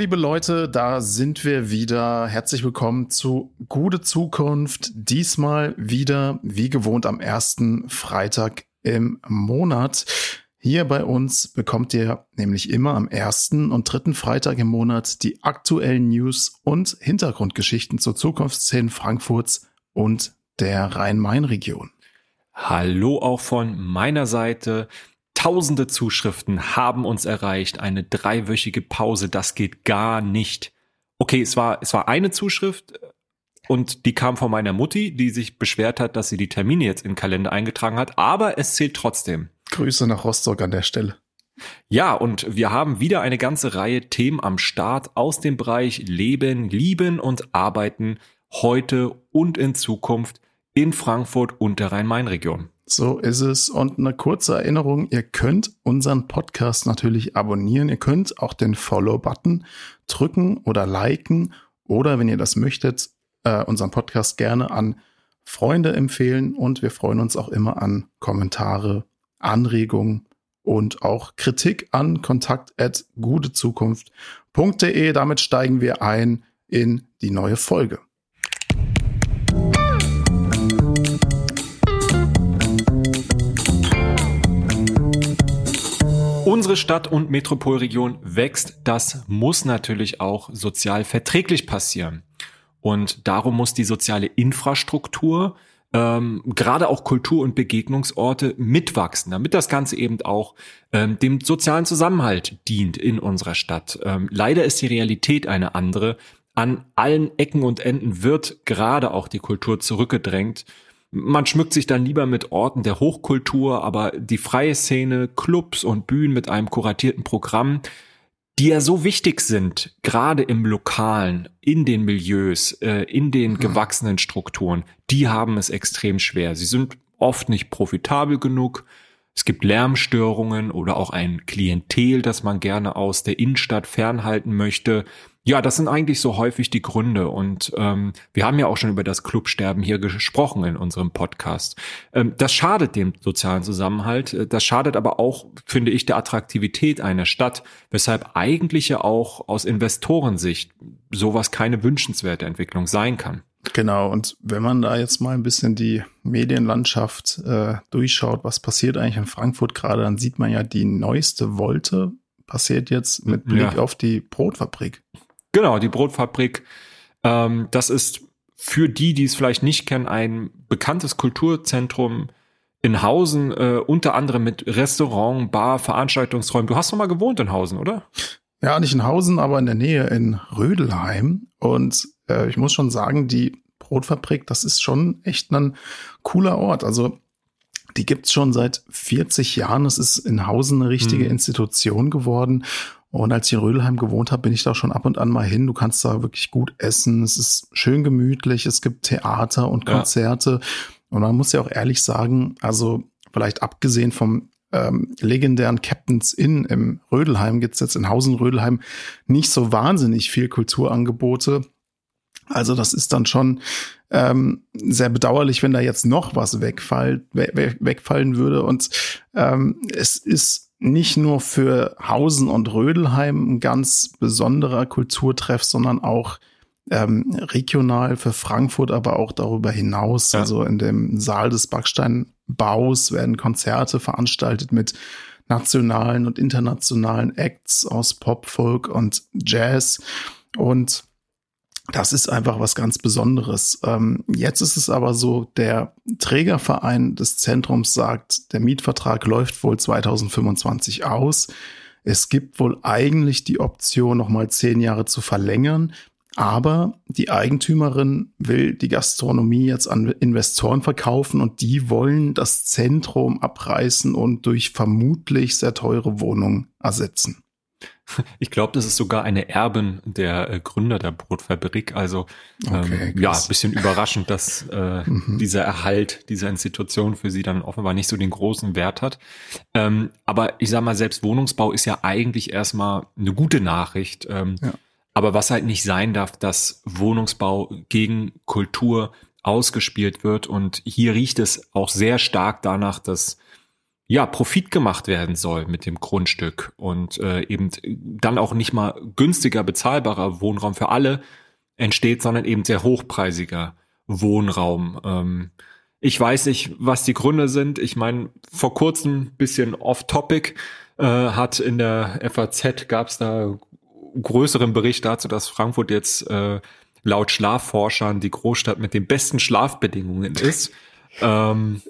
liebe Leute, da sind wir wieder. Herzlich willkommen zu Gute Zukunft. Diesmal wieder, wie gewohnt, am ersten Freitag im Monat. Hier bei uns bekommt ihr nämlich immer am ersten und dritten Freitag im Monat die aktuellen News und Hintergrundgeschichten zur Zukunftsszene Frankfurts und der Rhein-Main-Region. Hallo auch von meiner Seite. Tausende Zuschriften haben uns erreicht. Eine dreiwöchige Pause, das geht gar nicht. Okay, es war, es war eine Zuschrift äh, und die kam von meiner Mutti, die sich beschwert hat, dass sie die Termine jetzt in den Kalender eingetragen hat, aber es zählt trotzdem. Grüße nach Rostock an der Stelle. Ja, und wir haben wieder eine ganze Reihe Themen am Start aus dem Bereich Leben, Lieben und Arbeiten heute und in Zukunft in Frankfurt und der Rhein-Main-Region. So ist es. Und eine kurze Erinnerung, ihr könnt unseren Podcast natürlich abonnieren. Ihr könnt auch den Follow-Button drücken oder liken oder wenn ihr das möchtet, äh, unseren Podcast gerne an Freunde empfehlen. Und wir freuen uns auch immer an Kommentare, Anregungen und auch Kritik an kontakt.gutezukunft.de. Damit steigen wir ein in die neue Folge. Unsere Stadt und Metropolregion wächst. Das muss natürlich auch sozial verträglich passieren. Und darum muss die soziale Infrastruktur, ähm, gerade auch Kultur- und Begegnungsorte mitwachsen, damit das Ganze eben auch ähm, dem sozialen Zusammenhalt dient in unserer Stadt. Ähm, leider ist die Realität eine andere. An allen Ecken und Enden wird gerade auch die Kultur zurückgedrängt man schmückt sich dann lieber mit Orten der Hochkultur, aber die freie Szene, Clubs und Bühnen mit einem kuratierten Programm, die ja so wichtig sind, gerade im Lokalen, in den Milieus, äh, in den hm. gewachsenen Strukturen, die haben es extrem schwer. Sie sind oft nicht profitabel genug. Es gibt Lärmstörungen oder auch ein Klientel, das man gerne aus der Innenstadt fernhalten möchte. Ja, das sind eigentlich so häufig die Gründe. Und ähm, wir haben ja auch schon über das Clubsterben hier gesprochen in unserem Podcast. Ähm, das schadet dem sozialen Zusammenhalt. Äh, das schadet aber auch, finde ich, der Attraktivität einer Stadt, weshalb eigentlich ja auch aus Investorensicht sowas keine wünschenswerte Entwicklung sein kann. Genau, und wenn man da jetzt mal ein bisschen die Medienlandschaft äh, durchschaut, was passiert eigentlich in Frankfurt gerade, dann sieht man ja die neueste Wolte passiert jetzt mit Blick ja. auf die Brotfabrik. Genau, die Brotfabrik. Ähm, das ist für die, die es vielleicht nicht kennen, ein bekanntes Kulturzentrum in Hausen, äh, unter anderem mit Restaurant, Bar, Veranstaltungsräumen. Du hast noch mal gewohnt in Hausen, oder? Ja, nicht in Hausen, aber in der Nähe in Rödelheim. Und äh, ich muss schon sagen, die Brotfabrik, das ist schon echt ein cooler Ort. Also die gibt's schon seit 40 Jahren. Es ist in Hausen eine richtige hm. Institution geworden. Und als ich in Rödelheim gewohnt habe, bin ich da schon ab und an mal hin. Du kannst da wirklich gut essen. Es ist schön gemütlich. Es gibt Theater und Konzerte. Ja. Und man muss ja auch ehrlich sagen, also vielleicht abgesehen vom ähm, legendären Captain's Inn im Rödelheim gibt's jetzt in Hausen-Rödelheim nicht so wahnsinnig viel Kulturangebote. Also das ist dann schon ähm, sehr bedauerlich, wenn da jetzt noch was wegfall, we wegfallen würde. Und ähm, es ist nicht nur für Hausen und Rödelheim ein ganz besonderer Kulturtreff, sondern auch ähm, regional für Frankfurt, aber auch darüber hinaus. Ja. Also in dem Saal des Backsteinbaus werden Konzerte veranstaltet mit nationalen und internationalen Acts aus Pop, Folk und Jazz. Und das ist einfach was ganz Besonderes. Ähm, jetzt ist es aber so, der Trägerverein des Zentrums sagt, der Mietvertrag läuft wohl 2025 aus. Es gibt wohl eigentlich die Option, nochmal zehn Jahre zu verlängern. Aber die Eigentümerin will die Gastronomie jetzt an Investoren verkaufen und die wollen das Zentrum abreißen und durch vermutlich sehr teure Wohnungen ersetzen. Ich glaube, das ist sogar eine Erbin der äh, Gründer der Brotfabrik. Also okay, ähm, ja, bisschen überraschend, dass äh, mhm. dieser Erhalt dieser Institution für sie dann offenbar nicht so den großen Wert hat. Ähm, aber ich sage mal, selbst Wohnungsbau ist ja eigentlich erstmal eine gute Nachricht. Ähm, ja. Aber was halt nicht sein darf, dass Wohnungsbau gegen Kultur ausgespielt wird. Und hier riecht es auch sehr stark danach, dass ja, Profit gemacht werden soll mit dem Grundstück und äh, eben dann auch nicht mal günstiger bezahlbarer Wohnraum für alle entsteht, sondern eben sehr hochpreisiger Wohnraum. Ähm, ich weiß nicht, was die Gründe sind. Ich meine, vor kurzem bisschen off-topic äh, hat in der FAZ gab es da größeren Bericht dazu, dass Frankfurt jetzt äh, laut Schlafforschern die Großstadt mit den besten Schlafbedingungen ist. Ähm,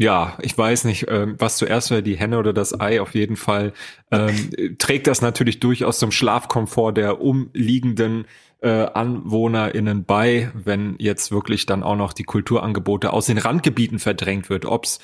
ja, ich weiß nicht, ähm, was zuerst war, die Henne oder das Ei. Auf jeden Fall ähm, trägt das natürlich durchaus zum Schlafkomfort der umliegenden äh, AnwohnerInnen bei, wenn jetzt wirklich dann auch noch die Kulturangebote aus den Randgebieten verdrängt wird. Ob's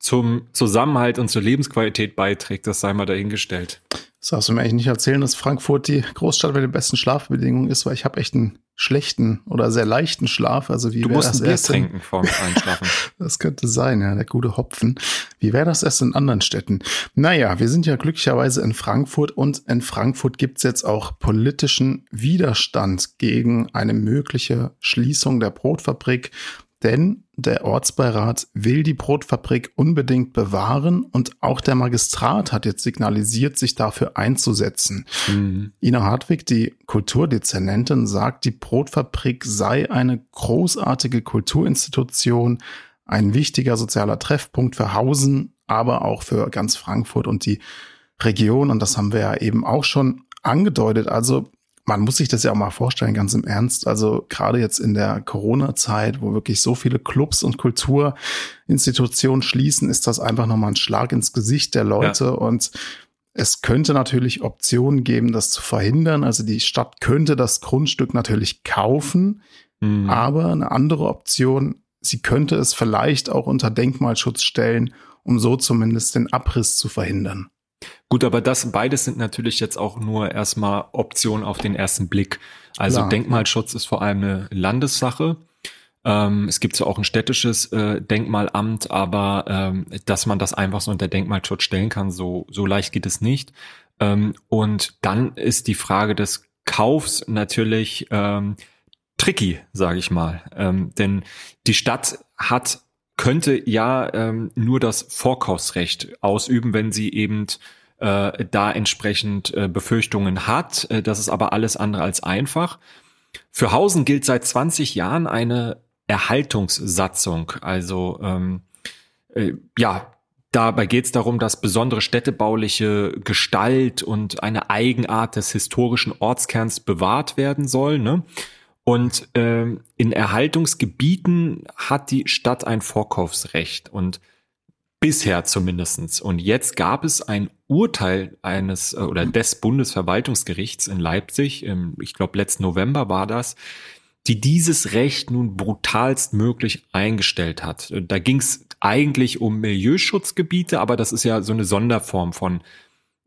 zum Zusammenhalt und zur Lebensqualität beiträgt, das sei mal dahingestellt. Das darfst du mir eigentlich nicht erzählen, dass Frankfurt die Großstadt mit den besten Schlafbedingungen ist, weil ich habe echt einen schlechten oder sehr leichten Schlaf. Also wie du musst das ein Bier trinken vorm Einschlafen. das könnte sein, ja, der gute Hopfen. Wie wäre das erst in anderen Städten? Naja, wir sind ja glücklicherweise in Frankfurt und in Frankfurt gibt's jetzt auch politischen Widerstand gegen eine mögliche Schließung der Brotfabrik denn der Ortsbeirat will die Brotfabrik unbedingt bewahren und auch der Magistrat hat jetzt signalisiert, sich dafür einzusetzen. Mhm. Ina Hartwig, die Kulturdezernentin, sagt, die Brotfabrik sei eine großartige Kulturinstitution, ein wichtiger sozialer Treffpunkt für Hausen, aber auch für ganz Frankfurt und die Region. Und das haben wir ja eben auch schon angedeutet. Also man muss sich das ja auch mal vorstellen, ganz im Ernst. Also gerade jetzt in der Corona-Zeit, wo wirklich so viele Clubs und Kulturinstitutionen schließen, ist das einfach nochmal ein Schlag ins Gesicht der Leute. Ja. Und es könnte natürlich Optionen geben, das zu verhindern. Also die Stadt könnte das Grundstück natürlich kaufen, mhm. aber eine andere Option, sie könnte es vielleicht auch unter Denkmalschutz stellen, um so zumindest den Abriss zu verhindern. Gut, aber das beides sind natürlich jetzt auch nur erstmal Optionen auf den ersten Blick. Also Klar. Denkmalschutz ist vor allem eine Landessache. Ähm, es gibt zwar auch ein städtisches äh, Denkmalamt, aber ähm, dass man das einfach so unter Denkmalschutz stellen kann, so, so leicht geht es nicht. Ähm, und dann ist die Frage des Kaufs natürlich ähm, tricky, sage ich mal. Ähm, denn die Stadt hat könnte ja ähm, nur das Vorkaufsrecht ausüben, wenn sie eben äh, da entsprechend äh, Befürchtungen hat. Äh, das ist aber alles andere als einfach. Für Hausen gilt seit 20 Jahren eine Erhaltungssatzung. Also ähm, äh, ja, dabei geht es darum, dass besondere städtebauliche Gestalt und eine Eigenart des historischen Ortskerns bewahrt werden soll. Ne? Und ähm, in Erhaltungsgebieten hat die Stadt ein Vorkaufsrecht und bisher zumindestens. Und jetzt gab es ein Urteil eines äh, oder des Bundesverwaltungsgerichts in Leipzig, im, ich glaube letzten November war das, die dieses Recht nun brutalst möglich eingestellt hat. Da ging es eigentlich um Milieuschutzgebiete, aber das ist ja so eine Sonderform von,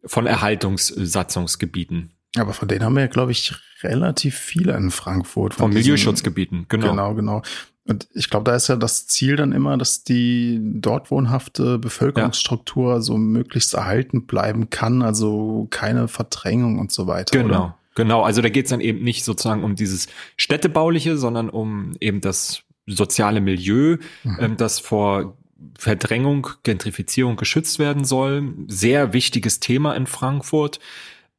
von Erhaltungssatzungsgebieten. Aber von denen haben wir ja, glaube ich, relativ viele in Frankfurt. Von, von Milieuschutzgebieten, genau. Genau, genau. Und ich glaube, da ist ja das Ziel dann immer, dass die dort wohnhafte Bevölkerungsstruktur ja. so möglichst erhalten bleiben kann, also keine Verdrängung und so weiter. Genau. Oder? Genau, also da geht es dann eben nicht sozusagen um dieses städtebauliche, sondern um eben das soziale Milieu, mhm. ähm, das vor Verdrängung, Gentrifizierung geschützt werden soll. Sehr wichtiges Thema in Frankfurt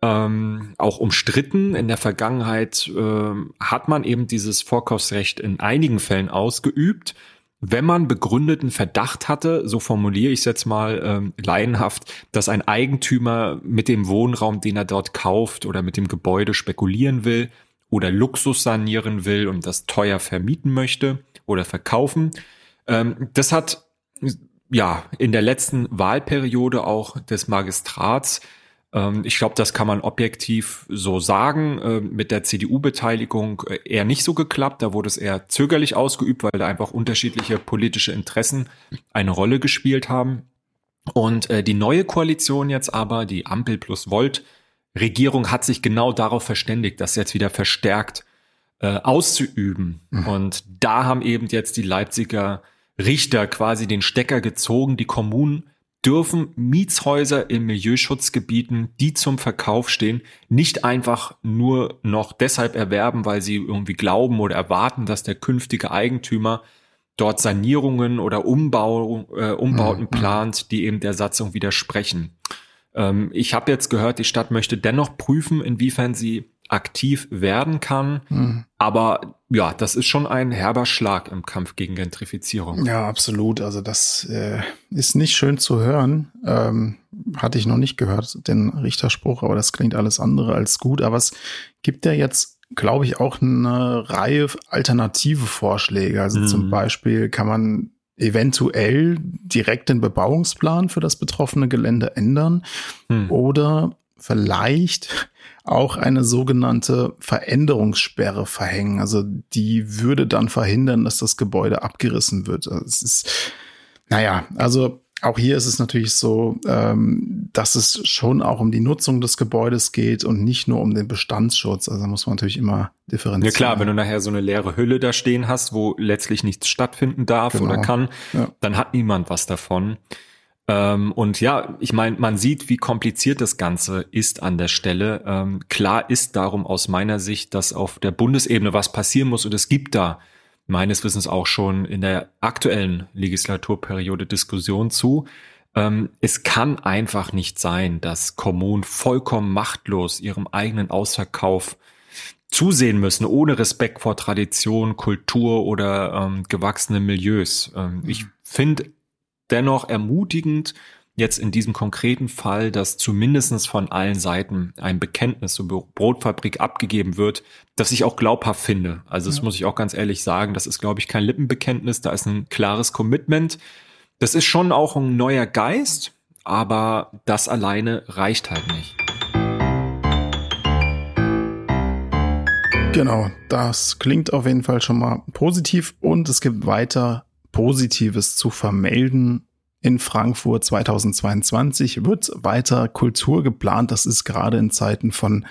ähm, auch umstritten. In der Vergangenheit äh, hat man eben dieses Vorkaufsrecht in einigen Fällen ausgeübt. Wenn man begründeten Verdacht hatte, so formuliere ich es jetzt mal ähm, laienhaft, dass ein Eigentümer mit dem Wohnraum, den er dort kauft oder mit dem Gebäude spekulieren will oder Luxus sanieren will und das teuer vermieten möchte oder verkaufen. Ähm, das hat ja in der letzten Wahlperiode auch des Magistrats ich glaube, das kann man objektiv so sagen. Ähm, mit der CDU-Beteiligung äh, eher nicht so geklappt. Da wurde es eher zögerlich ausgeübt, weil da einfach unterschiedliche politische Interessen eine Rolle gespielt haben. Und äh, die neue Koalition jetzt aber, die Ampel plus Volt, Regierung hat sich genau darauf verständigt, das jetzt wieder verstärkt äh, auszuüben. Mhm. Und da haben eben jetzt die Leipziger Richter quasi den Stecker gezogen. Die Kommunen dürfen Mietshäuser in Milieuschutzgebieten, die zum Verkauf stehen, nicht einfach nur noch deshalb erwerben, weil sie irgendwie glauben oder erwarten, dass der künftige Eigentümer dort Sanierungen oder Umbau, äh, Umbauten mhm. plant, die eben der Satzung widersprechen. Ähm, ich habe jetzt gehört, die Stadt möchte dennoch prüfen, inwiefern sie aktiv werden kann. Mhm. Aber ja, das ist schon ein herber Schlag im Kampf gegen Gentrifizierung. Ja, absolut. Also das äh, ist nicht schön zu hören. Ähm, hatte ich noch nicht gehört, den Richterspruch, aber das klingt alles andere als gut. Aber es gibt ja jetzt, glaube ich, auch eine Reihe alternative Vorschläge. Also mhm. zum Beispiel kann man eventuell direkt den Bebauungsplan für das betroffene Gelände ändern hm. oder vielleicht auch eine sogenannte Veränderungssperre verhängen. Also die würde dann verhindern, dass das Gebäude abgerissen wird. Also es ist, naja, also auch hier ist es natürlich so, ähm, dass es schon auch um die Nutzung des Gebäudes geht und nicht nur um den Bestandsschutz. Also muss man natürlich immer differenzieren. Ja klar, wenn du nachher so eine leere Hülle da stehen hast, wo letztlich nichts stattfinden darf genau. oder kann, ja. dann hat niemand was davon. Ähm, und ja, ich meine, man sieht, wie kompliziert das Ganze ist an der Stelle. Ähm, klar ist darum aus meiner Sicht, dass auf der Bundesebene was passieren muss und es gibt da meines Wissens auch schon in der aktuellen Legislaturperiode Diskussion zu. Ähm, es kann einfach nicht sein, dass Kommunen vollkommen machtlos ihrem eigenen Ausverkauf zusehen müssen, ohne Respekt vor Tradition, Kultur oder ähm, gewachsenen Milieus. Ähm, ich finde dennoch ermutigend, jetzt in diesem konkreten Fall, dass zumindestens von allen Seiten ein Bekenntnis zur Brotfabrik abgegeben wird, das ich auch glaubhaft finde. Also das ja. muss ich auch ganz ehrlich sagen, das ist, glaube ich, kein Lippenbekenntnis, da ist ein klares Commitment. Das ist schon auch ein neuer Geist, aber das alleine reicht halt nicht. Genau, das klingt auf jeden Fall schon mal positiv und es gibt weiter Positives zu vermelden in Frankfurt 2022 wird weiter Kultur geplant. Das ist gerade in Zeiten von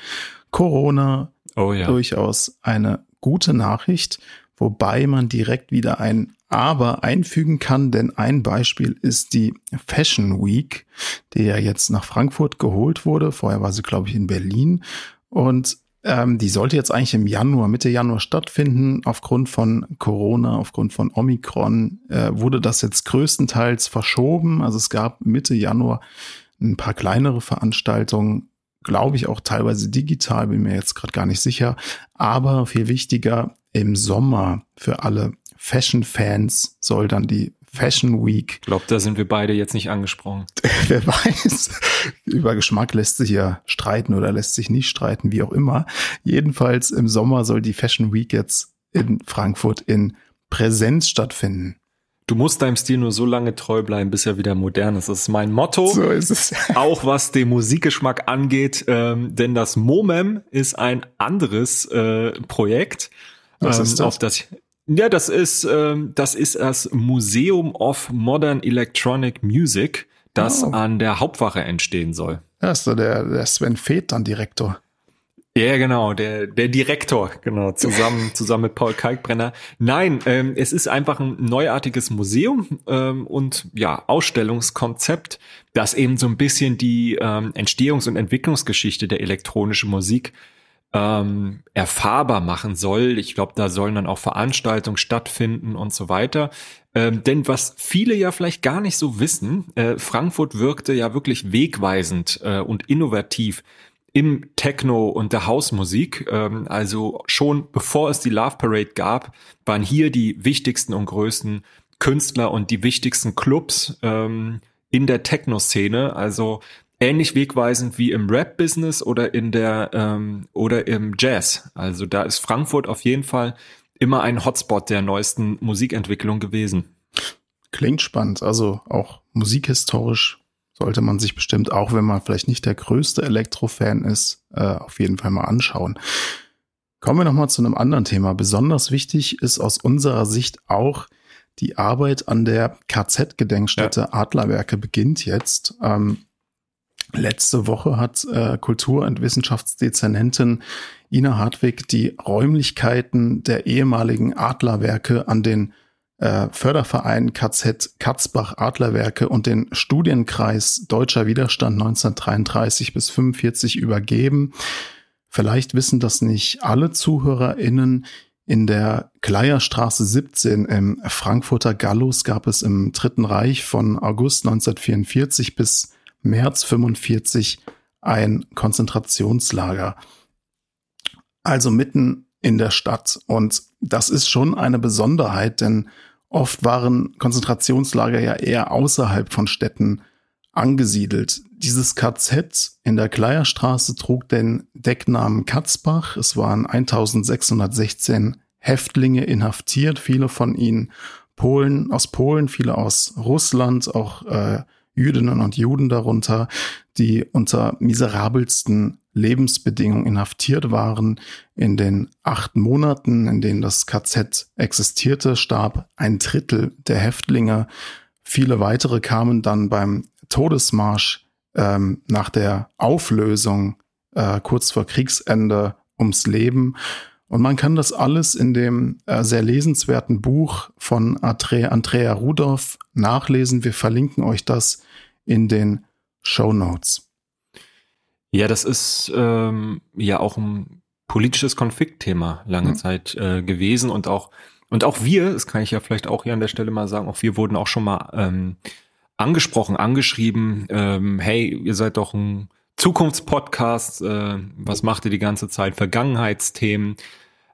Corona oh ja. durchaus eine gute Nachricht, wobei man direkt wieder ein aber einfügen kann, denn ein Beispiel ist die Fashion Week, die ja jetzt nach Frankfurt geholt wurde. Vorher war sie, glaube ich, in Berlin. Und ähm, die sollte jetzt eigentlich im Januar, Mitte Januar stattfinden. Aufgrund von Corona, aufgrund von Omikron äh, wurde das jetzt größtenteils verschoben. Also es gab Mitte Januar ein paar kleinere Veranstaltungen, glaube ich auch teilweise digital, bin mir jetzt gerade gar nicht sicher. Aber viel wichtiger, im Sommer für alle Fashion-Fans soll dann die Fashion Week. Ich glaube, da sind wir beide jetzt nicht angesprochen. Wer weiß. Über Geschmack lässt sich ja streiten oder lässt sich nicht streiten, wie auch immer. Jedenfalls im Sommer soll die Fashion Week jetzt in Frankfurt in Präsenz stattfinden. Du musst deinem Stil nur so lange treu bleiben, bis er wieder modern ist. Das ist mein Motto. So ist es. auch was den Musikgeschmack angeht. Ähm, denn das MOMEM ist ein anderes äh, Projekt, was ist ähm, das? auf das ja, das ist, ähm, das ist das Museum of Modern Electronic Music, das oh. an der Hauptwache entstehen soll. Ja, ist so der, der Sven Feth dann Direktor. Ja, genau, der, der Direktor, genau, zusammen, zusammen mit Paul Kalkbrenner. Nein, ähm, es ist einfach ein neuartiges Museum ähm, und ja, Ausstellungskonzept, das eben so ein bisschen die ähm, Entstehungs- und Entwicklungsgeschichte der elektronischen Musik ähm, erfahrbar machen soll. Ich glaube, da sollen dann auch Veranstaltungen stattfinden und so weiter. Ähm, denn was viele ja vielleicht gar nicht so wissen, äh, Frankfurt wirkte ja wirklich wegweisend äh, und innovativ im Techno und der Hausmusik. Ähm, also schon bevor es die Love Parade gab, waren hier die wichtigsten und größten Künstler und die wichtigsten Clubs ähm, in der Techno-Szene. Also ähnlich wegweisend wie im Rap-Business oder in der ähm, oder im Jazz. Also da ist Frankfurt auf jeden Fall immer ein Hotspot der neuesten Musikentwicklung gewesen. Klingt spannend. Also auch musikhistorisch sollte man sich bestimmt, auch wenn man vielleicht nicht der größte Elektro-Fan ist, äh, auf jeden Fall mal anschauen. Kommen wir nochmal zu einem anderen Thema. Besonders wichtig ist aus unserer Sicht auch die Arbeit an der KZ-Gedenkstätte ja. Adlerwerke beginnt jetzt. Ähm, Letzte Woche hat äh, Kultur- und Wissenschaftsdezernentin Ina Hartwig die Räumlichkeiten der ehemaligen Adlerwerke an den äh, Förderverein KZ Katzbach Adlerwerke und den Studienkreis Deutscher Widerstand 1933 bis 45 übergeben. Vielleicht wissen das nicht alle ZuhörerInnen. In der Kleierstraße 17 im Frankfurter Gallus gab es im Dritten Reich von August 1944 bis März 45 ein Konzentrationslager. Also mitten in der Stadt. Und das ist schon eine Besonderheit, denn oft waren Konzentrationslager ja eher außerhalb von Städten angesiedelt. Dieses KZ in der Kleierstraße trug den Decknamen Katzbach. Es waren 1616 Häftlinge inhaftiert, viele von ihnen Polen, aus Polen, viele aus Russland, auch äh, Jüdinnen und Juden darunter, die unter miserabelsten Lebensbedingungen inhaftiert waren. In den acht Monaten, in denen das KZ existierte, starb ein Drittel der Häftlinge. Viele weitere kamen dann beim Todesmarsch ähm, nach der Auflösung äh, kurz vor Kriegsende ums Leben. Und man kann das alles in dem äh, sehr lesenswerten Buch von Andre, Andrea Rudolph nachlesen. Wir verlinken euch das in den Show Notes. Ja, das ist ähm, ja auch ein politisches Konfliktthema lange mhm. Zeit äh, gewesen und auch und auch wir, das kann ich ja vielleicht auch hier an der Stelle mal sagen, auch wir wurden auch schon mal ähm, angesprochen, angeschrieben, ähm, hey, ihr seid doch ein Zukunftspodcast, äh, was macht ihr die ganze Zeit, Vergangenheitsthemen.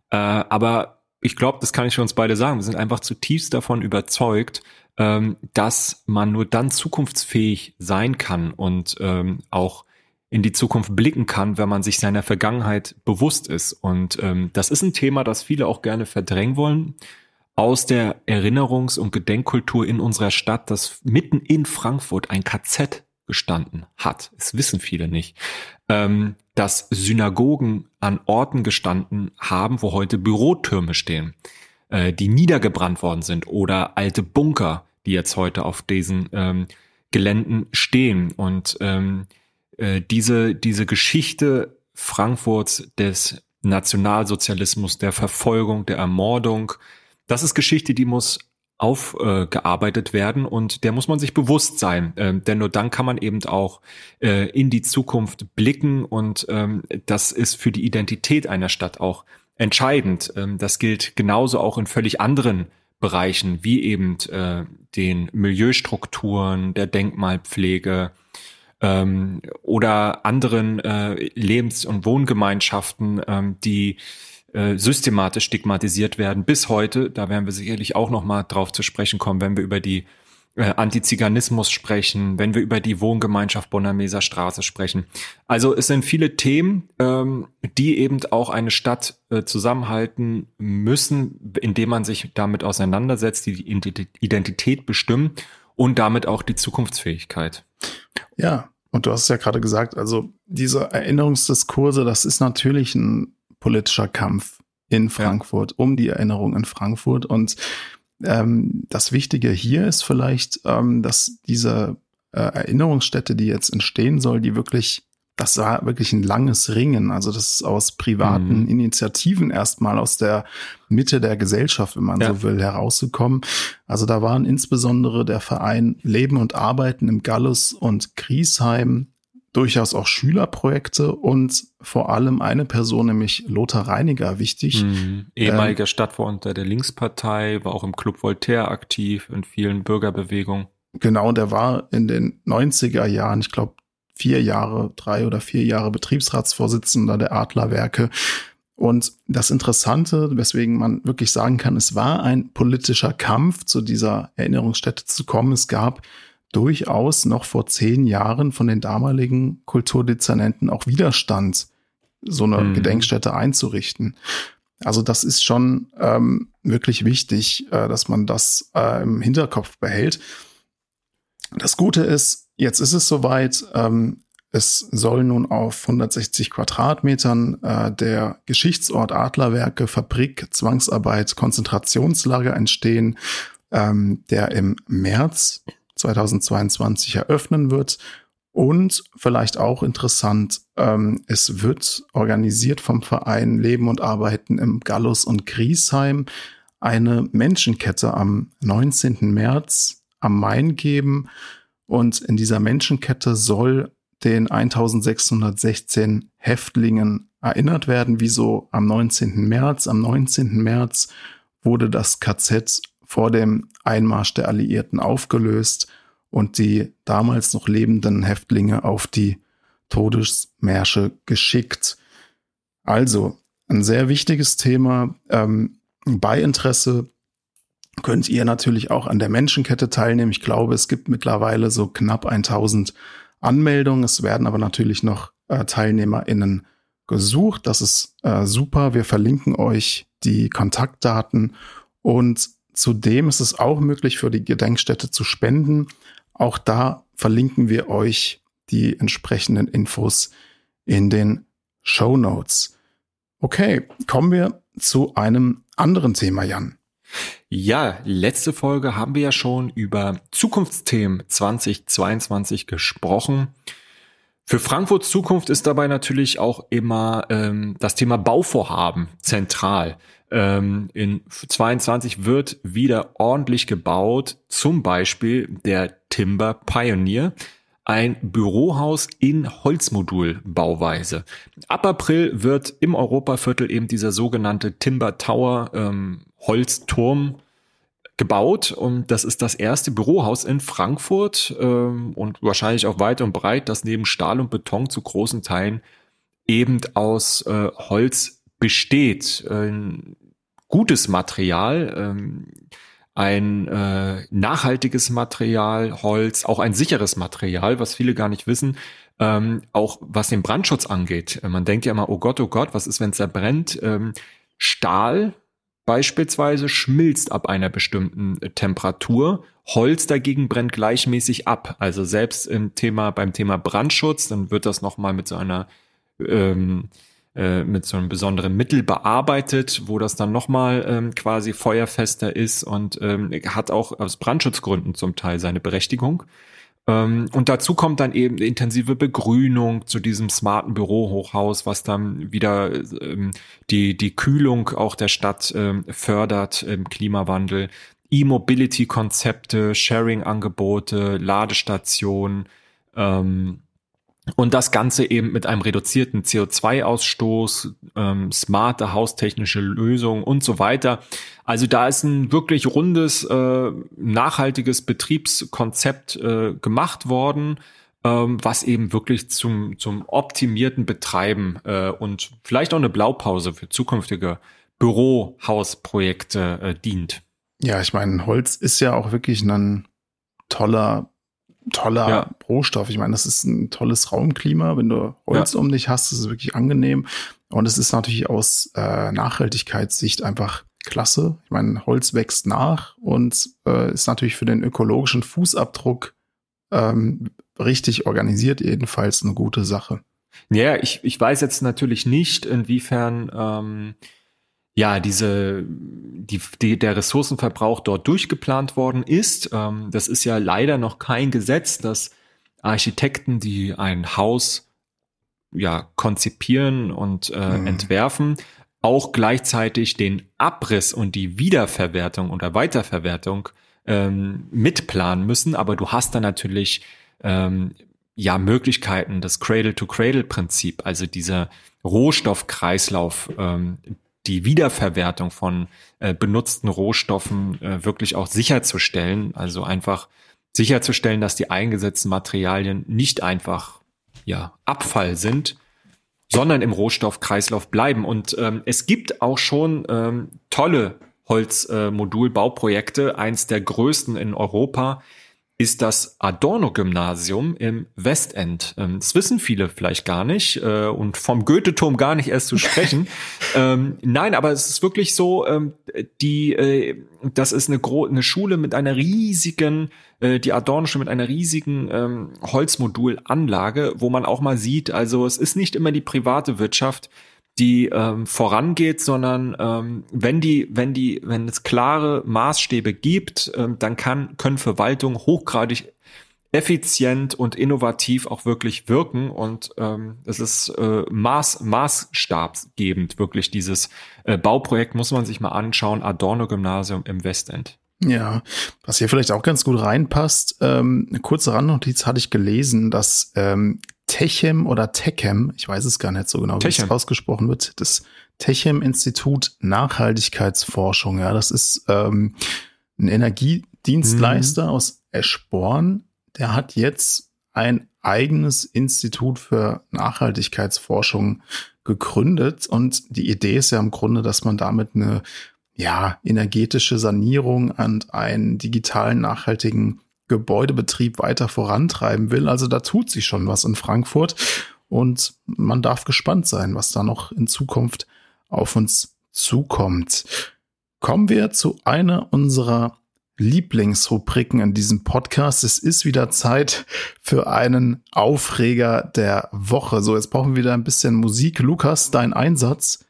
Äh, aber ich glaube, das kann ich für uns beide sagen. Wir sind einfach zutiefst davon überzeugt, ähm, dass man nur dann zukunftsfähig sein kann und ähm, auch in die Zukunft blicken kann, wenn man sich seiner Vergangenheit bewusst ist. Und ähm, das ist ein Thema, das viele auch gerne verdrängen wollen aus der Erinnerungs- und Gedenkkultur in unserer Stadt, dass mitten in Frankfurt ein KZ gestanden hat. Das wissen viele nicht. Ähm, dass Synagogen an Orten gestanden haben, wo heute Bürotürme stehen, äh, die niedergebrannt worden sind oder alte Bunker, die jetzt heute auf diesen ähm, Geländen stehen. Und ähm, äh, diese, diese Geschichte Frankfurts des Nationalsozialismus, der Verfolgung, der Ermordung, das ist Geschichte, die muss aufgearbeitet äh, werden und der muss man sich bewusst sein, ähm, denn nur dann kann man eben auch äh, in die Zukunft blicken und ähm, das ist für die Identität einer Stadt auch entscheidend. Ähm, das gilt genauso auch in völlig anderen Bereichen wie eben äh, den Milieustrukturen, der Denkmalpflege ähm, oder anderen äh, Lebens- und Wohngemeinschaften, ähm, die äh, systematisch stigmatisiert werden bis heute. Da werden wir sicherlich auch noch mal drauf zu sprechen kommen, wenn wir über die äh, Antiziganismus sprechen, wenn wir über die Wohngemeinschaft Bonnermeser Straße sprechen. Also es sind viele Themen, ähm, die eben auch eine Stadt äh, zusammenhalten müssen, indem man sich damit auseinandersetzt, die die Identität bestimmen und damit auch die Zukunftsfähigkeit. Ja, und du hast es ja gerade gesagt, also diese Erinnerungsdiskurse, das ist natürlich ein politischer Kampf in Frankfurt, ja. um die Erinnerung in Frankfurt. Und ähm, das Wichtige hier ist vielleicht, ähm, dass diese äh, Erinnerungsstätte, die jetzt entstehen soll, die wirklich, das war wirklich ein langes Ringen. Also das ist aus privaten mhm. Initiativen erstmal aus der Mitte der Gesellschaft, wenn man ja. so will, herausgekommen. Also da waren insbesondere der Verein Leben und Arbeiten im Gallus und Griesheim, durchaus auch Schülerprojekte und vor allem eine Person, nämlich Lothar Reiniger, wichtig. Mhm. Ehemaliger ähm, Stadtverordneter der Linkspartei, war auch im Club Voltaire aktiv, in vielen Bürgerbewegungen. Genau, der war in den 90er Jahren, ich glaube, vier Jahre, drei oder vier Jahre Betriebsratsvorsitzender der Adlerwerke. Und das Interessante, weswegen man wirklich sagen kann, es war ein politischer Kampf, zu dieser Erinnerungsstätte zu kommen. Es gab durchaus noch vor zehn Jahren von den damaligen Kulturdezernenten auch Widerstand, so eine mhm. Gedenkstätte einzurichten. Also das ist schon ähm, wirklich wichtig, äh, dass man das äh, im Hinterkopf behält. Das Gute ist, jetzt ist es soweit. Ähm, es soll nun auf 160 Quadratmetern äh, der Geschichtsort Adlerwerke, Fabrik, Zwangsarbeit, Konzentrationslager entstehen, ähm, der im März 2022 eröffnen wird. Und vielleicht auch interessant, ähm, es wird organisiert vom Verein Leben und Arbeiten im Gallus und Griesheim eine Menschenkette am 19. März am Main geben. Und in dieser Menschenkette soll den 1616 Häftlingen erinnert werden, wie so am 19. März. Am 19. März wurde das KZ vor dem Einmarsch der Alliierten aufgelöst und die damals noch lebenden Häftlinge auf die Todesmärsche geschickt. Also ein sehr wichtiges Thema. Ähm, bei Interesse könnt ihr natürlich auch an der Menschenkette teilnehmen. Ich glaube, es gibt mittlerweile so knapp 1000 Anmeldungen. Es werden aber natürlich noch äh, TeilnehmerInnen gesucht. Das ist äh, super. Wir verlinken euch die Kontaktdaten und zudem ist es auch möglich für die Gedenkstätte zu spenden. Auch da verlinken wir euch die entsprechenden Infos in den Show Notes. Okay, kommen wir zu einem anderen Thema, Jan. Ja, letzte Folge haben wir ja schon über Zukunftsthemen 2022 gesprochen. Für Frankfurts Zukunft ist dabei natürlich auch immer ähm, das Thema Bauvorhaben zentral. Ähm, in 22 wird wieder ordentlich gebaut, zum Beispiel der Timber Pioneer ein Bürohaus in Holzmodulbauweise. Ab April wird im Europaviertel eben dieser sogenannte Timber Tower ähm, Holzturm gebaut und das ist das erste Bürohaus in Frankfurt ähm, und wahrscheinlich auch weit und breit, das neben Stahl und Beton zu großen Teilen eben aus äh, Holz besteht. Ein gutes Material, ähm, ein äh, nachhaltiges Material, Holz, auch ein sicheres Material, was viele gar nicht wissen, ähm, auch was den Brandschutz angeht. Man denkt ja immer, oh Gott, oh Gott, was ist, wenn es da brennt? Ähm, Stahl beispielsweise schmilzt ab einer bestimmten äh, Temperatur. Holz dagegen brennt gleichmäßig ab. Also selbst im Thema, beim Thema Brandschutz, dann wird das nochmal mit so einer ähm, äh, mit so einem besonderen Mittel bearbeitet, wo das dann nochmal ähm, quasi feuerfester ist und ähm, hat auch aus Brandschutzgründen zum Teil seine Berechtigung. Ähm, und dazu kommt dann eben intensive Begrünung zu diesem smarten Bürohochhaus, was dann wieder ähm, die, die Kühlung auch der Stadt ähm, fördert im Klimawandel. E-Mobility-Konzepte, Sharing-Angebote, Ladestationen, ähm, und das Ganze eben mit einem reduzierten CO2-Ausstoß, ähm, smarte haustechnische Lösungen und so weiter. Also da ist ein wirklich rundes, äh, nachhaltiges Betriebskonzept äh, gemacht worden, ähm, was eben wirklich zum, zum optimierten Betreiben äh, und vielleicht auch eine Blaupause für zukünftige Bürohausprojekte äh, dient. Ja, ich meine, Holz ist ja auch wirklich ein toller toller ja. Rohstoff. Ich meine, das ist ein tolles Raumklima. Wenn du Holz ja. um dich hast, ist es wirklich angenehm. Und es ist natürlich aus äh, Nachhaltigkeitssicht einfach klasse. Ich meine, Holz wächst nach und äh, ist natürlich für den ökologischen Fußabdruck ähm, richtig organisiert, jedenfalls eine gute Sache. Ja, ich, ich weiß jetzt natürlich nicht, inwiefern ähm, ja, diese, die, die, der Ressourcenverbrauch dort durchgeplant worden ist. Ähm, das ist ja leider noch kein Gesetz, dass Architekten, die ein Haus ja konzipieren und äh, mhm. entwerfen, auch gleichzeitig den Abriss und die Wiederverwertung oder Weiterverwertung ähm, mitplanen müssen. Aber du hast da natürlich ähm, ja Möglichkeiten, das Cradle-to-Cradle-Prinzip, also dieser Rohstoffkreislauf, ähm, die Wiederverwertung von äh, benutzten Rohstoffen äh, wirklich auch sicherzustellen. Also einfach sicherzustellen, dass die eingesetzten Materialien nicht einfach ja Abfall sind, sondern im Rohstoffkreislauf bleiben. Und ähm, es gibt auch schon ähm, tolle Holzmodulbauprojekte, äh, eins der größten in Europa, ist das Adorno-Gymnasium im Westend. Ähm, das wissen viele vielleicht gar nicht äh, und vom Goethe-Turm gar nicht erst zu sprechen. ähm, nein, aber es ist wirklich so, ähm, die, äh, das ist eine, Gro eine Schule mit einer riesigen, äh, die Adorno-Schule mit einer riesigen ähm, Holzmodulanlage, wo man auch mal sieht, also es ist nicht immer die private Wirtschaft, die ähm, vorangeht, sondern ähm, wenn die, wenn die, wenn es klare Maßstäbe gibt, ähm, dann kann, können Verwaltungen hochgradig effizient und innovativ auch wirklich wirken und ähm, es ist äh, maß, maßstabgebend wirklich dieses äh, Bauprojekt muss man sich mal anschauen Adorno Gymnasium im Westend. Ja, was hier vielleicht auch ganz gut reinpasst, ähm, eine kurze Randnotiz hatte ich gelesen, dass ähm, Techem oder Techem, ich weiß es gar nicht so genau, wie es ausgesprochen wird, das Techem Institut Nachhaltigkeitsforschung. Ja, das ist ähm, ein Energiedienstleister mhm. aus Eschborn. Der hat jetzt ein eigenes Institut für Nachhaltigkeitsforschung gegründet und die Idee ist ja im Grunde, dass man damit eine ja energetische Sanierung und einen digitalen nachhaltigen Gebäudebetrieb weiter vorantreiben will. Also da tut sich schon was in Frankfurt und man darf gespannt sein, was da noch in Zukunft auf uns zukommt. Kommen wir zu einer unserer Lieblingsrubriken in diesem Podcast. Es ist wieder Zeit für einen Aufreger der Woche. So, jetzt brauchen wir wieder ein bisschen Musik. Lukas, dein Einsatz.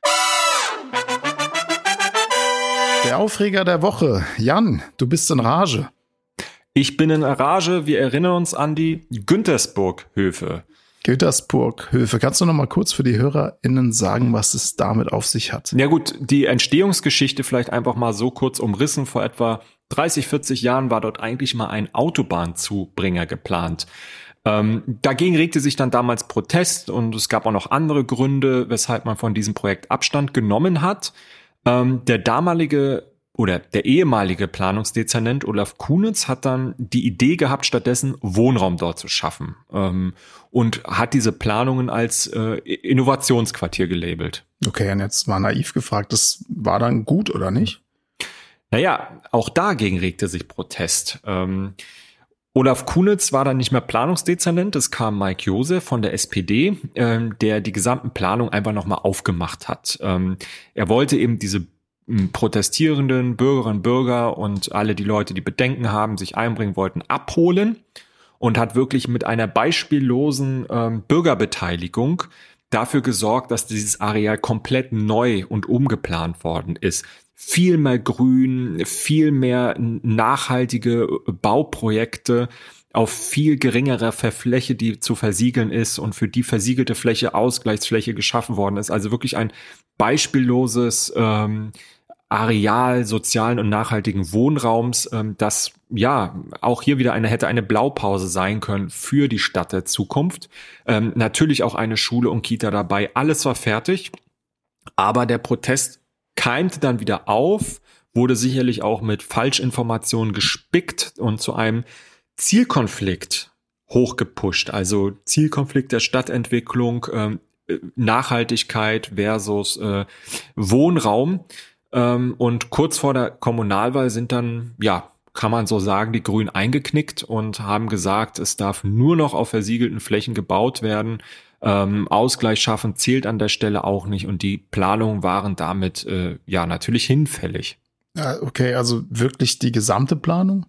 Der Aufreger der Woche. Jan, du bist in Rage. Ich bin in Rage. Wir erinnern uns an die Güntersburg-Höfe. Güntersburg-Höfe. Kannst du noch mal kurz für die HörerInnen sagen, was es damit auf sich hat? Ja gut, die Entstehungsgeschichte vielleicht einfach mal so kurz umrissen. Vor etwa 30, 40 Jahren war dort eigentlich mal ein Autobahnzubringer geplant. Ähm, dagegen regte sich dann damals Protest und es gab auch noch andere Gründe, weshalb man von diesem Projekt Abstand genommen hat. Ähm, der damalige oder der ehemalige Planungsdezernent Olaf Kunitz hat dann die Idee gehabt, stattdessen Wohnraum dort zu schaffen ähm, und hat diese Planungen als äh, Innovationsquartier gelabelt. Okay, und jetzt mal naiv gefragt, das war dann gut oder nicht? Naja, auch dagegen regte sich Protest. Ähm, Olaf Kunitz war dann nicht mehr Planungsdezernent, es kam Mike Jose von der SPD, ähm, der die gesamten Planung einfach nochmal aufgemacht hat. Ähm, er wollte eben diese protestierenden Bürgerinnen und Bürger und alle die Leute, die Bedenken haben, sich einbringen wollten, abholen und hat wirklich mit einer beispiellosen ähm, Bürgerbeteiligung dafür gesorgt, dass dieses Areal komplett neu und umgeplant worden ist viel mehr Grün, viel mehr nachhaltige Bauprojekte auf viel geringerer Fläche, die zu versiegeln ist und für die versiegelte Fläche Ausgleichsfläche geschaffen worden ist. Also wirklich ein beispielloses ähm, Areal sozialen und nachhaltigen Wohnraums, ähm, das ja auch hier wieder eine hätte eine Blaupause sein können für die Stadt der Zukunft. Ähm, natürlich auch eine Schule und Kita dabei. Alles war fertig, aber der Protest keimte dann wieder auf, wurde sicherlich auch mit Falschinformationen gespickt und zu einem Zielkonflikt hochgepusht. Also Zielkonflikt der Stadtentwicklung, ähm, Nachhaltigkeit versus äh, Wohnraum. Ähm, und kurz vor der Kommunalwahl sind dann, ja, kann man so sagen, die Grünen eingeknickt und haben gesagt, es darf nur noch auf versiegelten Flächen gebaut werden. Ähm, Ausgleich schaffen zählt an der Stelle auch nicht und die Planungen waren damit äh, ja natürlich hinfällig. Okay, also wirklich die gesamte Planung?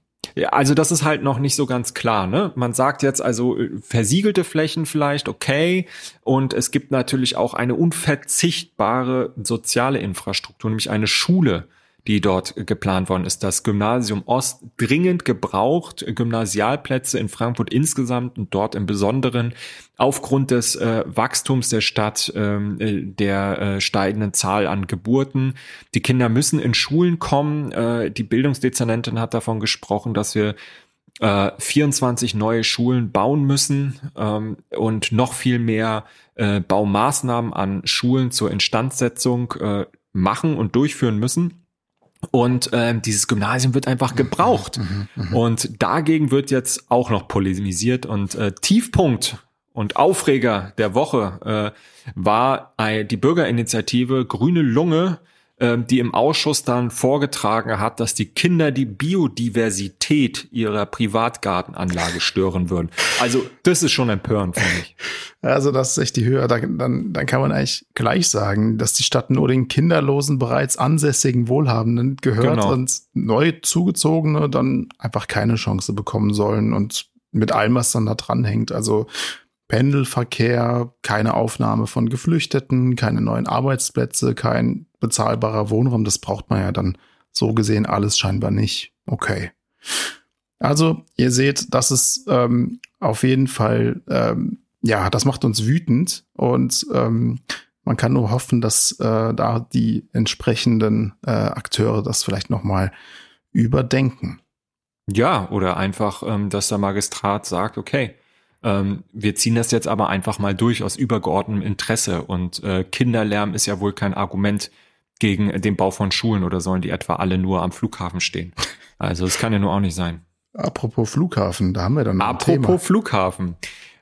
Also das ist halt noch nicht so ganz klar. Ne? Man sagt jetzt also äh, versiegelte Flächen vielleicht, okay. Und es gibt natürlich auch eine unverzichtbare soziale Infrastruktur, nämlich eine Schule die dort geplant worden ist. Das Gymnasium Ost dringend gebraucht, Gymnasialplätze in Frankfurt insgesamt und dort im Besonderen aufgrund des äh, Wachstums der Stadt, ähm, äh, der äh, steigenden Zahl an Geburten. Die Kinder müssen in Schulen kommen. Äh, die Bildungsdezernentin hat davon gesprochen, dass wir 24 äh, neue Schulen bauen müssen ähm, und noch viel mehr äh, Baumaßnahmen an Schulen zur Instandsetzung äh, machen und durchführen müssen. Und ähm, dieses Gymnasium wird einfach gebraucht. Mhm, mh, mh. Und dagegen wird jetzt auch noch polemisiert. Und äh, Tiefpunkt und Aufreger der Woche äh, war äh, die Bürgerinitiative Grüne Lunge, die im Ausschuss dann vorgetragen hat, dass die Kinder die Biodiversität ihrer Privatgartenanlage stören würden. Also das ist schon empörend für mich. Also das ist echt die Höhe. Dann, dann, dann kann man eigentlich gleich sagen, dass die Stadt nur den kinderlosen, bereits ansässigen Wohlhabenden gehört genau. und neu zugezogene dann einfach keine Chance bekommen sollen und mit allem, was dann da dran hängt. Also Pendelverkehr, keine Aufnahme von Geflüchteten, keine neuen Arbeitsplätze, kein bezahlbarer Wohnraum. Das braucht man ja dann so gesehen alles scheinbar nicht. Okay. Also ihr seht, das ist ähm, auf jeden Fall, ähm, ja, das macht uns wütend und ähm, man kann nur hoffen, dass äh, da die entsprechenden äh, Akteure das vielleicht noch mal überdenken. Ja, oder einfach, ähm, dass der Magistrat sagt, okay, ähm, wir ziehen das jetzt aber einfach mal durch aus übergeordnetem Interesse. Und äh, Kinderlärm ist ja wohl kein Argument gegen den Bau von Schulen oder sollen die etwa alle nur am Flughafen stehen. Also das kann ja nur auch nicht sein. Apropos Flughafen, da haben wir dann noch Apropos ein Thema. Flughafen.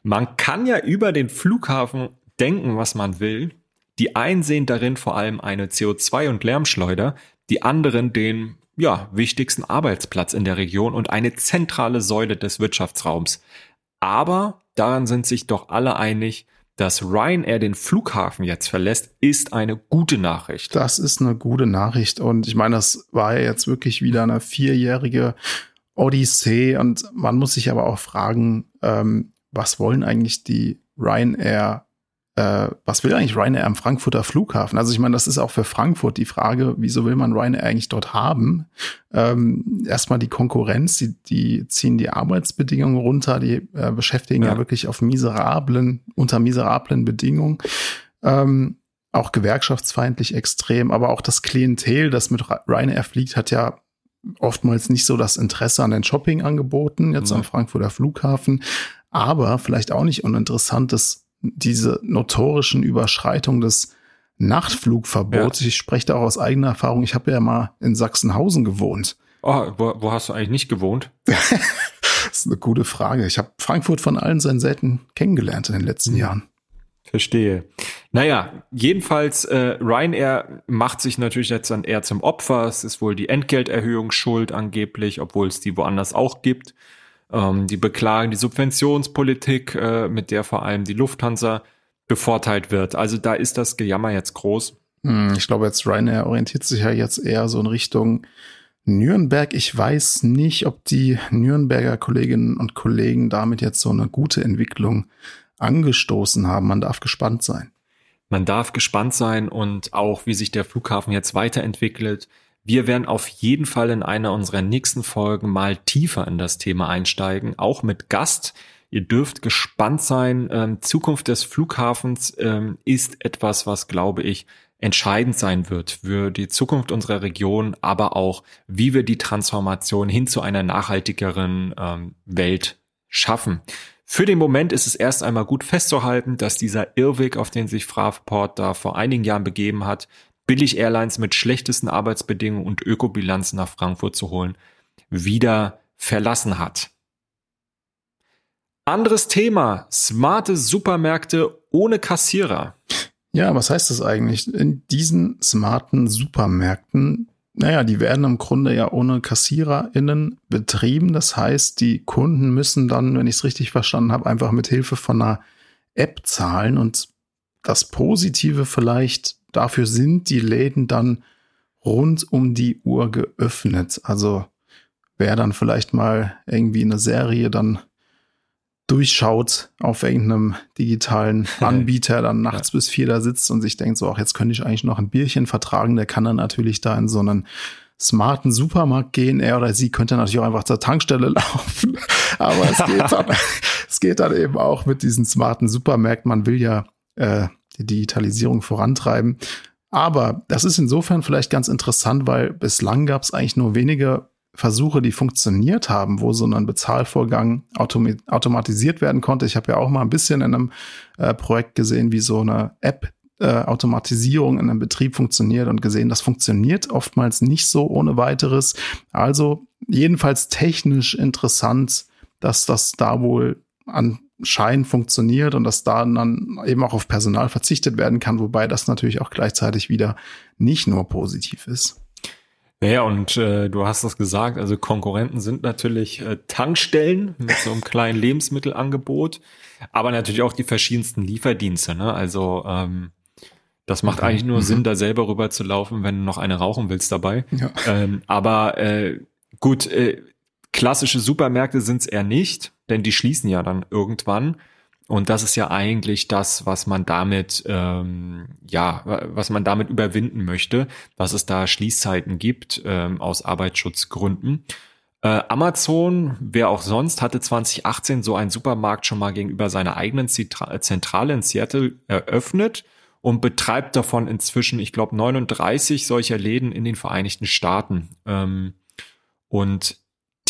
Man kann ja über den Flughafen denken, was man will. Die einen sehen darin vor allem eine CO2- und Lärmschleuder, die anderen den ja, wichtigsten Arbeitsplatz in der Region und eine zentrale Säule des Wirtschaftsraums. Aber daran sind sich doch alle einig, dass Ryanair den Flughafen jetzt verlässt, ist eine gute Nachricht. Das ist eine gute Nachricht. Und ich meine, das war ja jetzt wirklich wieder eine vierjährige Odyssee. Und man muss sich aber auch fragen, ähm, was wollen eigentlich die Ryanair äh, was will eigentlich Ryanair am Frankfurter Flughafen? Also ich meine, das ist auch für Frankfurt die Frage, wieso will man Ryanair eigentlich dort haben? Ähm, erstmal die Konkurrenz, die, die ziehen die Arbeitsbedingungen runter, die äh, beschäftigen ja. ja. wirklich auf miserablen, unter miserablen Bedingungen. Ähm, auch gewerkschaftsfeindlich extrem, aber auch das Klientel, das mit Ryanair fliegt, hat ja oftmals nicht so das Interesse an den Shopping-Angeboten, jetzt ja. am Frankfurter Flughafen, aber vielleicht auch nicht uninteressant, dass diese notorischen Überschreitungen des Nachtflugverbots. Ja. Ich spreche da auch aus eigener Erfahrung. Ich habe ja mal in Sachsenhausen gewohnt. Oh, wo, wo hast du eigentlich nicht gewohnt? das ist eine gute Frage. Ich habe Frankfurt von allen seinen Seiten kennengelernt in den letzten mhm. Jahren. Verstehe. Naja, jedenfalls, äh, Ryanair macht sich natürlich jetzt dann eher zum Opfer. Es ist wohl die Entgelterhöhung schuld angeblich, obwohl es die woanders auch gibt. Ähm, die beklagen die Subventionspolitik, äh, mit der vor allem die Lufthansa bevorteilt wird. Also da ist das Gejammer jetzt groß. Hm, ich glaube, jetzt Ryanair orientiert sich ja jetzt eher so in Richtung Nürnberg. Ich weiß nicht, ob die Nürnberger Kolleginnen und Kollegen damit jetzt so eine gute Entwicklung angestoßen haben. Man darf gespannt sein. Man darf gespannt sein und auch, wie sich der Flughafen jetzt weiterentwickelt. Wir werden auf jeden Fall in einer unserer nächsten Folgen mal tiefer in das Thema einsteigen, auch mit Gast. Ihr dürft gespannt sein. Ähm, Zukunft des Flughafens ähm, ist etwas, was, glaube ich, entscheidend sein wird für die Zukunft unserer Region, aber auch, wie wir die Transformation hin zu einer nachhaltigeren ähm, Welt schaffen. Für den Moment ist es erst einmal gut festzuhalten, dass dieser Irrweg, auf den sich Fraport da vor einigen Jahren begeben hat, Billig-Airlines mit schlechtesten Arbeitsbedingungen und Ökobilanzen nach Frankfurt zu holen, wieder verlassen hat. Anderes Thema, smarte Supermärkte ohne Kassierer. Ja, was heißt das eigentlich? In diesen smarten Supermärkten, naja, die werden im Grunde ja ohne KassiererInnen betrieben. Das heißt, die Kunden müssen dann, wenn ich es richtig verstanden habe, einfach mit Hilfe von einer App zahlen. Und das Positive vielleicht dafür sind die Läden dann rund um die Uhr geöffnet. Also wer dann vielleicht mal irgendwie eine Serie dann durchschaut auf irgendeinem digitalen Anbieter, dann nachts ja. bis vier da sitzt und sich denkt, so, ach, jetzt könnte ich eigentlich noch ein Bierchen vertragen, der kann dann natürlich da in so einen smarten Supermarkt gehen. Er oder sie könnte natürlich auch einfach zur Tankstelle laufen. Aber es geht dann, es geht dann eben auch mit diesen smarten Supermärkten. Man will ja äh, die Digitalisierung vorantreiben. Aber das ist insofern vielleicht ganz interessant, weil bislang gab es eigentlich nur wenige Versuche, die funktioniert haben, wo so ein Bezahlvorgang autom automatisiert werden konnte. Ich habe ja auch mal ein bisschen in einem äh, Projekt gesehen, wie so eine App äh, Automatisierung in einem Betrieb funktioniert und gesehen, das funktioniert oftmals nicht so ohne weiteres. Also jedenfalls technisch interessant, dass das da wohl an Schein funktioniert und dass da dann eben auch auf Personal verzichtet werden kann, wobei das natürlich auch gleichzeitig wieder nicht nur positiv ist. Naja, und äh, du hast das gesagt, also Konkurrenten sind natürlich äh, Tankstellen mit so einem kleinen Lebensmittelangebot, aber natürlich auch die verschiedensten Lieferdienste. Ne? Also ähm, das macht eigentlich nur mhm. Sinn, da selber rüber zu laufen, wenn du noch eine rauchen willst dabei. Ja. Ähm, aber äh, gut, äh, klassische Supermärkte sind es eher nicht denn die schließen ja dann irgendwann. Und das ist ja eigentlich das, was man damit, ähm, ja, was man damit überwinden möchte, dass es da Schließzeiten gibt ähm, aus Arbeitsschutzgründen. Äh, Amazon, wer auch sonst, hatte 2018 so einen Supermarkt schon mal gegenüber seiner eigenen Zentrale in Seattle eröffnet und betreibt davon inzwischen, ich glaube, 39 solcher Läden in den Vereinigten Staaten. Ähm, und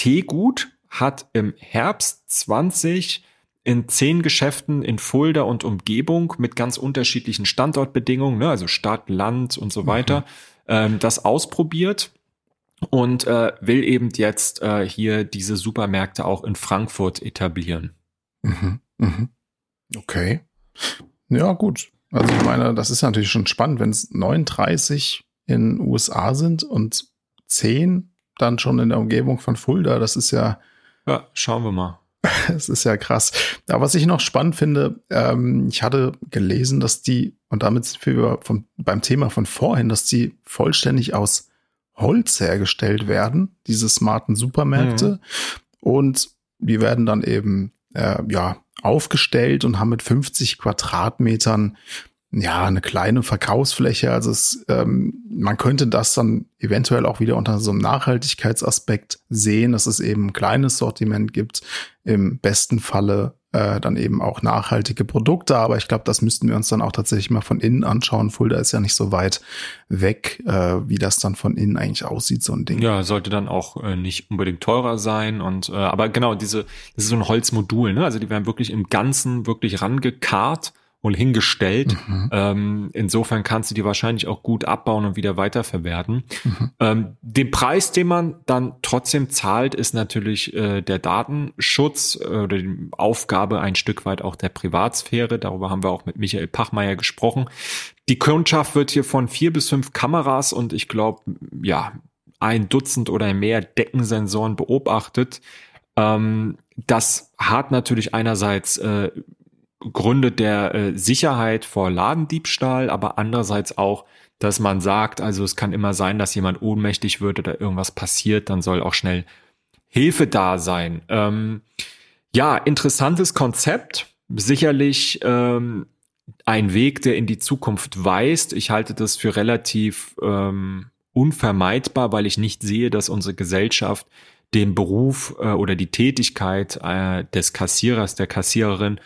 Teegut hat im Herbst 20 in zehn Geschäften in Fulda und Umgebung mit ganz unterschiedlichen Standortbedingungen, ne, also Stadt, Land und so weiter, mhm. ähm, das ausprobiert und äh, will eben jetzt äh, hier diese Supermärkte auch in Frankfurt etablieren. Mhm. Mhm. Okay. Ja, gut. Also ich meine, das ist natürlich schon spannend, wenn es 39 in USA sind und 10 dann schon in der Umgebung von Fulda. Das ist ja. Ja, schauen wir mal. Es ist ja krass. Aber was ich noch spannend finde, ähm, ich hatte gelesen, dass die, und damit sind wir vom, beim Thema von vorhin, dass die vollständig aus Holz hergestellt werden, diese smarten Supermärkte. Mhm. Und die werden dann eben, äh, ja, aufgestellt und haben mit 50 Quadratmetern ja, eine kleine Verkaufsfläche. Also es, ähm, man könnte das dann eventuell auch wieder unter so einem Nachhaltigkeitsaspekt sehen, dass es eben ein kleines Sortiment gibt. Im besten Falle äh, dann eben auch nachhaltige Produkte. Aber ich glaube, das müssten wir uns dann auch tatsächlich mal von innen anschauen. Fulda ist ja nicht so weit weg, äh, wie das dann von innen eigentlich aussieht, so ein Ding. Ja, sollte dann auch äh, nicht unbedingt teurer sein. Und äh, aber genau, diese, das ist so ein Holzmodul, ne? Also die werden wirklich im Ganzen wirklich rangekarrt und hingestellt. Mhm. Ähm, insofern kannst du die wahrscheinlich auch gut abbauen und wieder weiterverwerten. Mhm. Ähm, den Preis, den man dann trotzdem zahlt, ist natürlich äh, der Datenschutz äh, oder die Aufgabe ein Stück weit auch der Privatsphäre. Darüber haben wir auch mit Michael Pachmeier gesprochen. Die Kundschaft wird hier von vier bis fünf Kameras und ich glaube, ja, ein Dutzend oder mehr Deckensensoren beobachtet. Ähm, das hat natürlich einerseits äh, Gründe der äh, Sicherheit vor Ladendiebstahl, aber andererseits auch, dass man sagt, also es kann immer sein, dass jemand ohnmächtig wird oder irgendwas passiert, dann soll auch schnell Hilfe da sein. Ähm, ja, interessantes Konzept, sicherlich ähm, ein Weg, der in die Zukunft weist. Ich halte das für relativ ähm, unvermeidbar, weil ich nicht sehe, dass unsere Gesellschaft den Beruf äh, oder die Tätigkeit äh, des Kassierers, der Kassiererin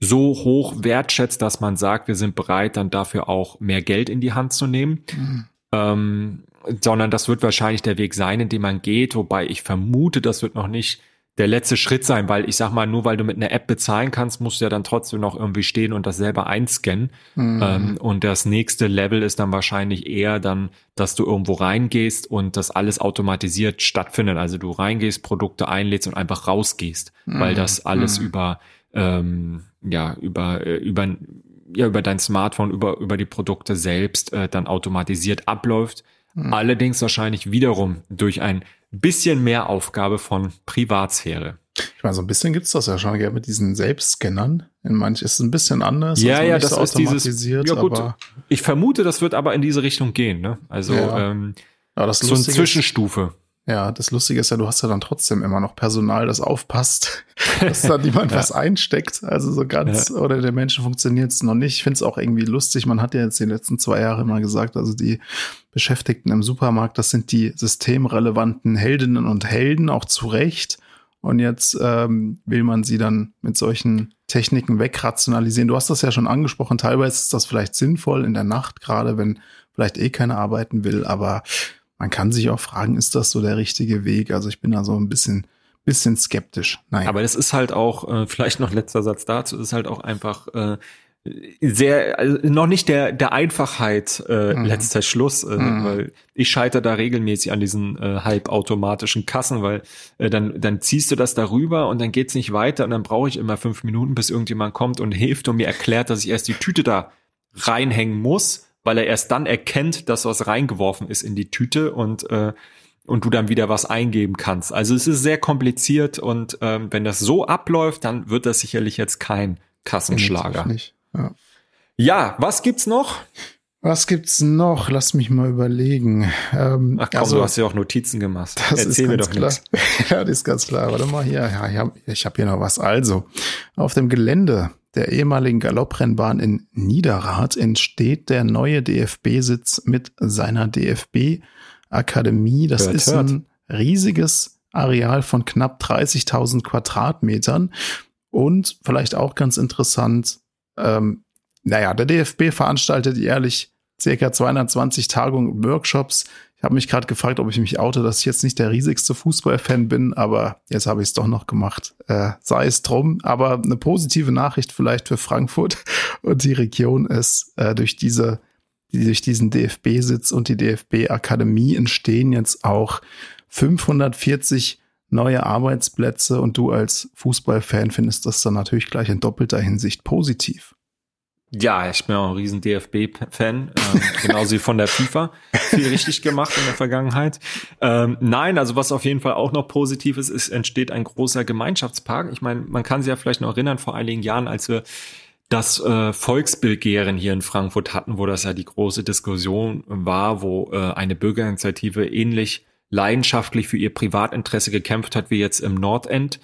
so hoch wertschätzt, dass man sagt, wir sind bereit, dann dafür auch mehr Geld in die Hand zu nehmen. Mhm. Ähm, sondern das wird wahrscheinlich der Weg sein, in dem man geht, wobei ich vermute, das wird noch nicht der letzte Schritt sein, weil ich sag mal, nur weil du mit einer App bezahlen kannst, musst du ja dann trotzdem noch irgendwie stehen und das selber einscannen. Mhm. Ähm, und das nächste Level ist dann wahrscheinlich eher dann, dass du irgendwo reingehst und das alles automatisiert stattfindet. Also du reingehst, Produkte einlädst und einfach rausgehst, mhm. weil das alles mhm. über ähm, ja über äh, über ja über dein Smartphone über über die Produkte selbst äh, dann automatisiert abläuft. Mhm. Allerdings wahrscheinlich wiederum durch ein bisschen mehr Aufgabe von Privatsphäre. Ich meine, so ein bisschen gibt's das ja schon ja, mit diesen Selbstscannern. In manch ist es ein bisschen anders. Ja, also ja, das so ist dieses. Ja gut. ich vermute, das wird aber in diese Richtung gehen. Ne? Also ja. ähm, ja, das so eine Zwischenstufe. Ja, das Lustige ist ja, du hast ja dann trotzdem immer noch Personal, das aufpasst, dass da niemand ja. was einsteckt. Also so ganz, ja. oder der Menschen funktioniert es noch nicht. Ich finde es auch irgendwie lustig. Man hat ja jetzt die letzten zwei Jahre immer gesagt, also die Beschäftigten im Supermarkt, das sind die systemrelevanten Heldinnen und Helden, auch zu Recht. Und jetzt ähm, will man sie dann mit solchen Techniken wegrationalisieren. Du hast das ja schon angesprochen. Teilweise ist das vielleicht sinnvoll in der Nacht, gerade wenn vielleicht eh keiner arbeiten will. Aber man kann sich auch fragen, ist das so der richtige Weg? Also ich bin da so ein bisschen, bisschen skeptisch. Nein. Aber es ist halt auch, äh, vielleicht noch letzter Satz dazu, ist halt auch einfach äh, sehr, also noch nicht der, der Einfachheit äh, mhm. letzter Schluss, äh, mhm. weil ich scheitere da regelmäßig an diesen äh, halbautomatischen Kassen, weil äh, dann, dann ziehst du das darüber und dann geht's nicht weiter und dann brauche ich immer fünf Minuten, bis irgendjemand kommt und hilft und mir erklärt, dass ich erst die Tüte da reinhängen muss weil er erst dann erkennt, dass was reingeworfen ist in die Tüte und äh, und du dann wieder was eingeben kannst. Also es ist sehr kompliziert und ähm, wenn das so abläuft, dann wird das sicherlich jetzt kein Kassenschlager. Ja. ja, was gibt's noch? Was gibt's noch? Lass mich mal überlegen. Ähm, Ach komm, also, du hast ja auch Notizen gemacht. Das Erzähl mir doch klar. nichts. ja, das ist ganz klar. Warte mal hier. Ja, ich habe hab hier noch was. Also, auf dem Gelände der ehemaligen Galopprennbahn in Niederrad entsteht der neue DFB-Sitz mit seiner DFB-Akademie. Das hört, ist hört. ein riesiges Areal von knapp 30.000 Quadratmetern. Und vielleicht auch ganz interessant, ähm, naja, der DFB veranstaltet jährlich circa 220 Tagungen und Workshops. Ich habe mich gerade gefragt, ob ich mich oute, dass ich jetzt nicht der riesigste Fußballfan bin, aber jetzt habe ich es doch noch gemacht. Äh, sei es drum. Aber eine positive Nachricht vielleicht für Frankfurt und die Region ist, äh, durch diese, durch diesen DFB-Sitz und die DFB-Akademie entstehen jetzt auch 540 neue Arbeitsplätze und du als Fußballfan findest das dann natürlich gleich in doppelter Hinsicht positiv. Ja, ich bin auch ein riesen DFB-Fan, ähm, genauso wie von der FIFA. Viel richtig gemacht in der Vergangenheit. Ähm, nein, also was auf jeden Fall auch noch positiv ist, ist, entsteht ein großer Gemeinschaftspark. Ich meine, man kann sich ja vielleicht noch erinnern, vor einigen Jahren, als wir das äh, Volksbegehren hier in Frankfurt hatten, wo das ja die große Diskussion war, wo äh, eine Bürgerinitiative ähnlich leidenschaftlich für ihr Privatinteresse gekämpft hat wie jetzt im Nordend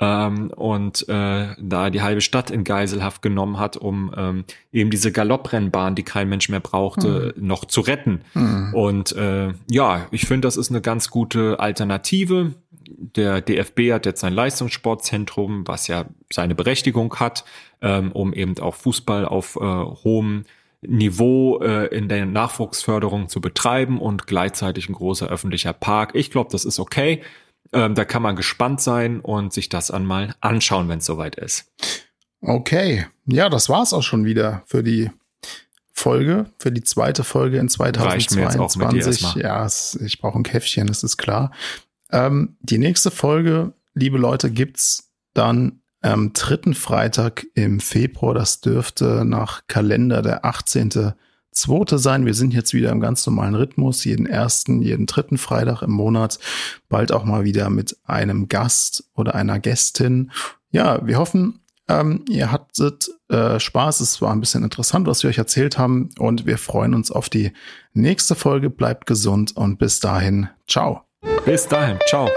ähm, und äh, da die halbe Stadt in Geiselhaft genommen hat, um ähm, eben diese Galopprennbahn, die kein Mensch mehr brauchte, mhm. noch zu retten. Mhm. Und äh, ja, ich finde, das ist eine ganz gute Alternative. Der DFB hat jetzt sein Leistungssportzentrum, was ja seine Berechtigung hat, ähm, um eben auch Fußball auf äh, hohem Niveau äh, in der Nachwuchsförderung zu betreiben und gleichzeitig ein großer öffentlicher Park. Ich glaube, das ist okay. Ähm, da kann man gespannt sein und sich das einmal anschauen, wenn es soweit ist. Okay, ja, das war's auch schon wieder für die Folge, für die zweite Folge in 2022. Ja, ich brauche ein Käffchen, das ist klar. Ähm, die nächste Folge, liebe Leute, gibt's dann am dritten Freitag im Februar. Das dürfte nach Kalender der 18 zweite sein. Wir sind jetzt wieder im ganz normalen Rhythmus, jeden ersten, jeden dritten Freitag im Monat, bald auch mal wieder mit einem Gast oder einer Gästin. Ja, wir hoffen, ähm, ihr hattet äh, Spaß. Es war ein bisschen interessant, was wir euch erzählt haben und wir freuen uns auf die nächste Folge. Bleibt gesund und bis dahin, ciao. Bis dahin, ciao.